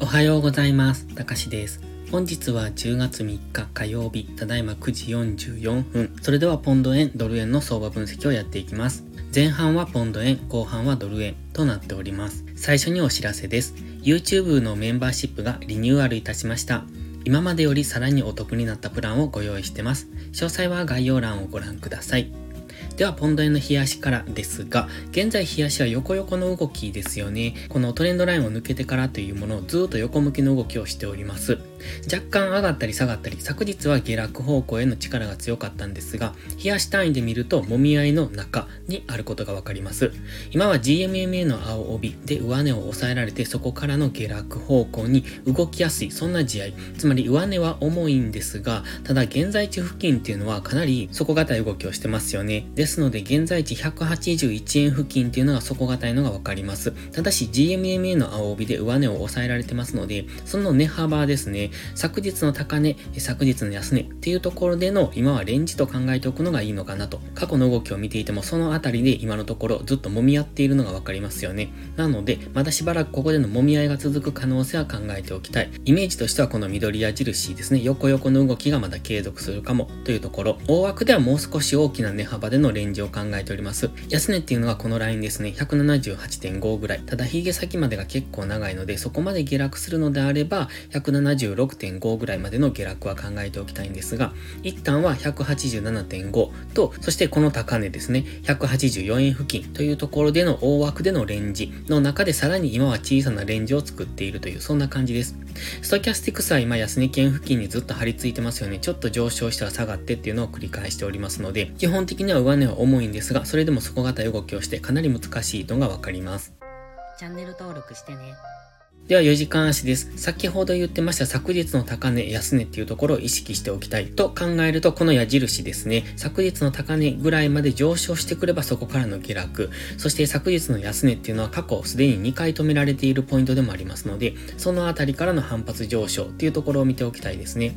おはようございます。たかしです。本日は10月3日火曜日、ただいま9時44分。それではポンド円、ドル円の相場分析をやっていきます。前半はポンド円、後半はドル円となっております。最初にお知らせです。YouTube のメンバーシップがリニューアルいたしました。今までよりさらにお得になったプランをご用意してます。詳細は概要欄をご覧ください。では、ポンド円の冷やしからですが、現在冷やしは横横の動きですよね。このトレンドラインを抜けてからというものをずっと横向きの動きをしております。若干上がったり下がったり、昨日は下落方向への力が強かったんですが、冷やし単位で見ると、もみ合いの中にあることがわかります。今は GMMA の青帯で上値を抑えられて、そこからの下落方向に動きやすい、そんな試合。つまり上値は重いんですが、ただ現在地付近っていうのはかなり底堅い動きをしてますよね。ですので、現在地181円付近っていうのが底堅いのがわかります。ただし GMMA の青帯で上値を抑えられてますので、その値幅ですね。昨日の高値、昨日の安値っていうところでの今はレンジと考えておくのがいいのかなと。過去の動きを見ていてもそのあたりで今のところずっと揉み合っているのがわかりますよね。なので、まだしばらくここでの揉み合いが続く可能性は考えておきたい。イメージとしてはこの緑矢印ですね。横横の動きがまだ継続するかもというところ。大枠ではもう少し大きな値幅でのレンジを考えております。安値っていうのはこのラインですね。178.5ぐらい。ただ、ヒゲ先までが結構長いので、そこまで下落するのであれば、176.5 185ぐらいまでの下落は考えておきたいんですが、一旦は187.5と、そしてこの高値ですね、184円付近というところでの大枠でのレンジの中でさらに今は小さなレンジを作っているという、そんな感じです。ストキャスティクスは今安値圏付近にずっと張り付いてますよね。ちょっと上昇したら下がってっていうのを繰り返しておりますので、基本的には上値は重いんですが、それでも底堅い動きをしてかなり難しいのがわかります。チャンネル登録してね。では4時間足です。先ほど言ってました昨日の高値、安値っていうところを意識しておきたいと考えると、この矢印ですね。昨日の高値ぐらいまで上昇してくればそこからの下落。そして昨日の安値っていうのは過去すでに2回止められているポイントでもありますので、そのあたりからの反発上昇っていうところを見ておきたいですね。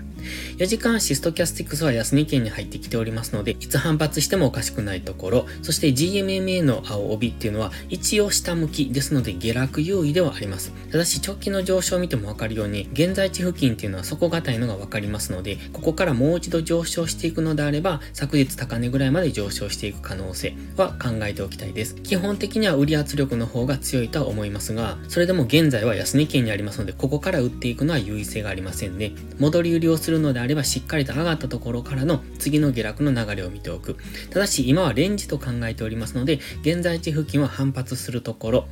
4時間足ストキャスティックスは安値圏に入ってきておりますので、いつ反発してもおかしくないところ、そして GMMA の青帯っていうのは一応下向きですので下落優位ではあります。ただし直近の上昇を見てもわかるように、現在地付近っていうのは底堅いのがわかりますので、ここからもう一度上昇していくのであれば、昨日高値ぐらいまで上昇していく可能性は考えておきたいです。基本的には売り圧力の方が強いとは思いますが、それでも現在は安値圏にありますので、ここから売っていくのは優位性がありませんね。戻り売りをするのであれば、しっかりと上がったところからの次の下落の流れを見ておく。ただし、今はレンジと考えておりますので、現在地付近は反発するところ。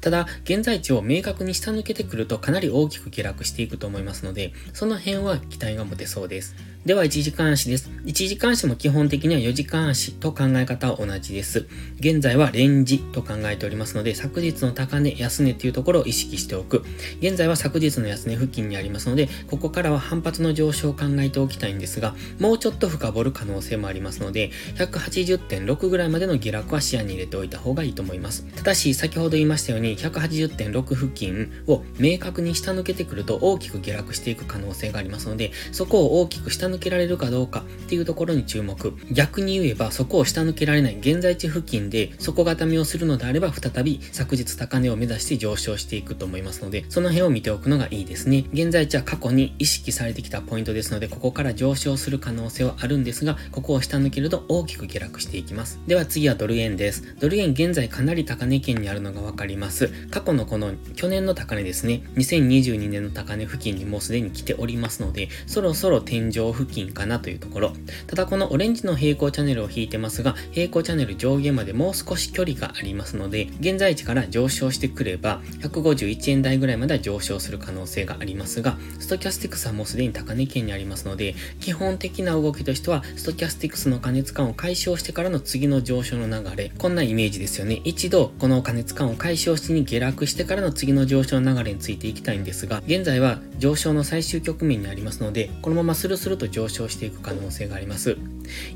ただ、現在地を明確に下抜けてくるとかなり大きく下落していくと思いますので、その辺は期待が持てそうです。では、1時間足です。1時間足も基本的には4時間足と考え方は同じです。現在はレンジと考えておりますので、昨日の高値、安値っていうところを意識しておく。現在は昨日の安値付近にありますので、ここからは反発の上昇を考えておきたいんですが、もうちょっと深掘る可能性もありますので、180.6ぐらいまでの下落は視野に入れておいた方がいいと思います。ただし、先ほど言いましたように、180.6付近を明確に下抜けてくると大きく下落していく可能性がありますので、そこを大きく下抜抜けられるかどうかっていうところに注目。逆に言えば、そこを下抜けられない現在地付近で底固めをするのであれば、再び昨日高値を目指して上昇していくと思いますので、その辺を見ておくのがいいですね。現在地は過去に意識されてきたポイントですので、ここから上昇する可能性はあるんですが、ここを下抜けると大きく下落していきます。では次はドル円です。ドル円現在かなり高値圏にあるのがわかります。過去のこの去年の高値ですね、2022年の高値付近にもうすでに来ておりますので、そろそろ天井付近かなというところ。ただこのオレンジの平行チャンネルを引いてますが、平行チャンネル上限までもう少し距離がありますので、現在地から上昇してくれば、151円台ぐらいまでは上昇する可能性がありますが、ストキャスティクスはもうすでに高値圏にありますので、基本的な動きとしては、ストキャスティクスの加熱感を解消してからの次の上昇の流れ、こんなイメージですよね。一度、この加熱感を解消しに下落してからの次の上昇の流れについていきたいんですが、現在は上昇の最終局面にありますので、このままスルスルと上昇していく可能性があります。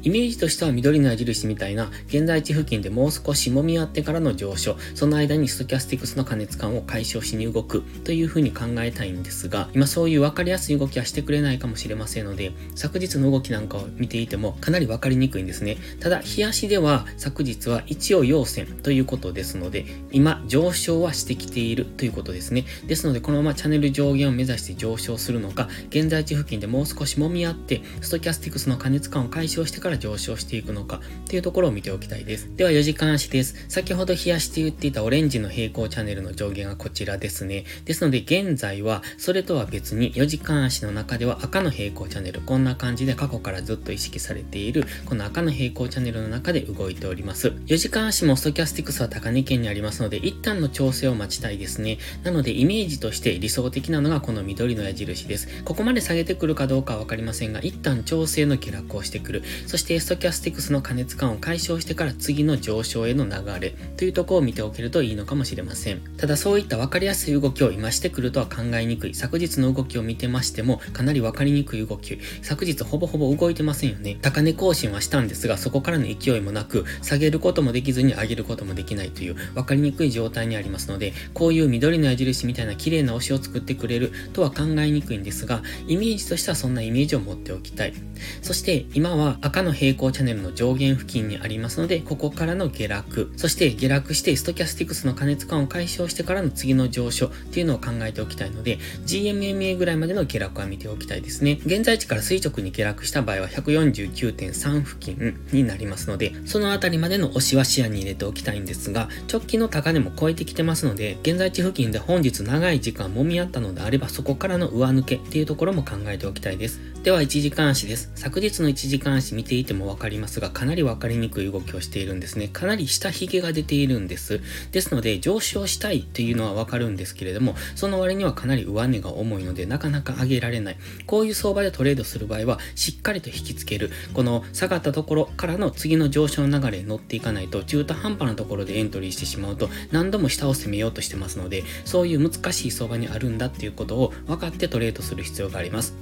イメージとしては緑の矢印みたいな現在地付近でもう少し揉み合ってからの上昇、その間にストキャスティクスの加熱感を解消しに動くという風に考えたいんですが、今そういう分かりやすい動きはしてくれないかもしれませんので、昨日の動きなんかを見ていてもかなり分かりにくいんですね。ただ、日足では昨日は一応陽線ということですので、今上昇はしてきているということですね。ですので、このままチャンネル上限を目指して上昇するのか、現在地付近でもう少し揉み合って、ストキャスティクスの加熱感を解消してから上昇していくのかっていうところを見ておきたいです。では4時間足です。先ほど冷やして言っていたオレンジの平行チャンネルの上限がこちらですね。ですので現在はそれとは別に4時間足の中では赤の平行チャンネル、こんな感じで過去からずっと意識されているこの赤の平行チャンネルの中で動いております。4時間足もストキャスティクスは高値圏にありますので一旦の調整を待ちたいですね。なのでイメージとして理想的なのがこの緑の矢印です。ここまで下げてくるかどうかはわかりませんが、一旦調整の下落をしてくる。そしてストキャスティクスの加熱感を解消してから次の上昇への流れというとこを見ておけるといいのかもしれません。ただそういった分かりやすい動きを今してくるとは考えにくい。昨日の動きを見てましてもかなり分かりにくい動き。昨日ほぼほぼ動いてませんよね。高値更新はしたんですが、そこからの勢いもなく、下げることもできずに上げることもできないという分かりにくい状態にありますので、こういう緑の矢印みたいな綺麗な押しを作ってくれるとは考えにくいんですが、イメージとしてはそんなイメージを持っておきたい。そして今は赤の平行チャンネルの上限付近にありますので、ここからの下落、そして下落してストキャスティクスの加熱感を解消してからの次の上昇っていうのを考えておきたいので、GMMA ぐらいまでの下落は見ておきたいですね。現在地から垂直に下落した場合は149.3付近になりますので、そのあたりまでの押しは視野に入れておきたいんですが、直近の高値も超えてきてますので、現在地付近で本日長い時間揉み合ったのであれば、そこからの上抜けっていうところも考えておきたいです。では、1時間足です。昨日の1時間足見ていてもわかりますが、かなりわかりにくい動きをしているんですね。かなり下髭が出ているんです。ですので、上昇したいというのはわかるんですけれども、その割にはかなり上値が重いので、なかなか上げられない。こういう相場でトレードする場合は、しっかりと引きつける。この下がったところからの次の上昇の流れに乗っていかないと、中途半端なところでエントリーしてしまうと、何度も下を攻めようとしてますので、そういう難しい相場にあるんだっていうことを分かってトレードする必要があります。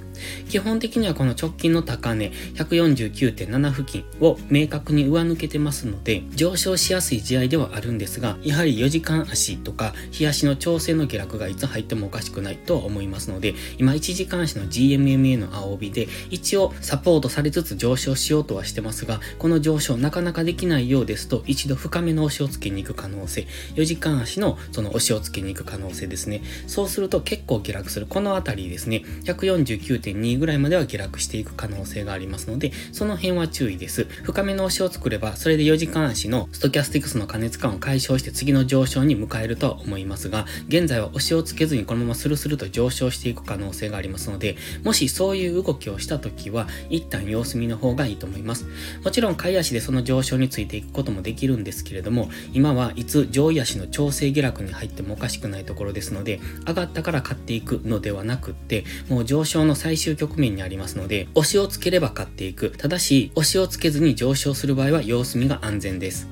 基本的にはこの直近の高値149 9.7付近を明確に上抜けてますので上昇しやすい試合ではあるんですがやはり4時間足とか日足の調整の下落がいつ入ってもおかしくないとは思いますので今1時間足の GMMA の青帯で一応サポートされつつ上昇しようとはしてますがこの上昇なかなかできないようですと一度深めの押しをつけに行く可能性4時間足のその押しをつけに行く可能性ですね。そうすると結構下落する。この辺りですね149.2ぐらいまでは下落していく可能性がありますので、そのの辺は注意です。深めの押しを作れば、それで4時間足のストキャスティクスの加熱感を解消して次の上昇に迎えるとは思いますが、現在は押しをつけずにこのままスルスルと上昇していく可能性がありますので、もしそういう動きをした時は、一旦様子見の方がいいと思います。もちろん、買い足でその上昇についていくこともできるんですけれども、今はいつ上位足の調整下落に入ってもおかしくないところですので、上がったから買っていくのではなくって、もう上昇の最終局面にありますので、押しをつければ買っていく。ただし、押しをつけずに上昇する場合は様子見が安全です。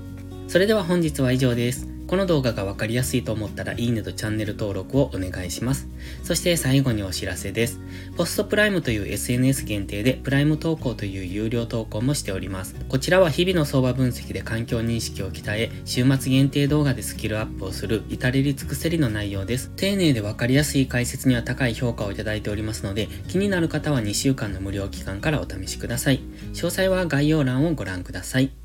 それでは本日は以上です。この動画がわかりやすいと思ったらいいねとチャンネル登録をお願いします。そして最後にお知らせです。ポストプライムという SNS 限定でプライム投稿という有料投稿もしております。こちらは日々の相場分析で環境認識を鍛え、週末限定動画でスキルアップをする至れり尽くせりの内容です。丁寧でわかりやすい解説には高い評価をいただいておりますので、気になる方は2週間の無料期間からお試しください。詳細は概要欄をご覧ください。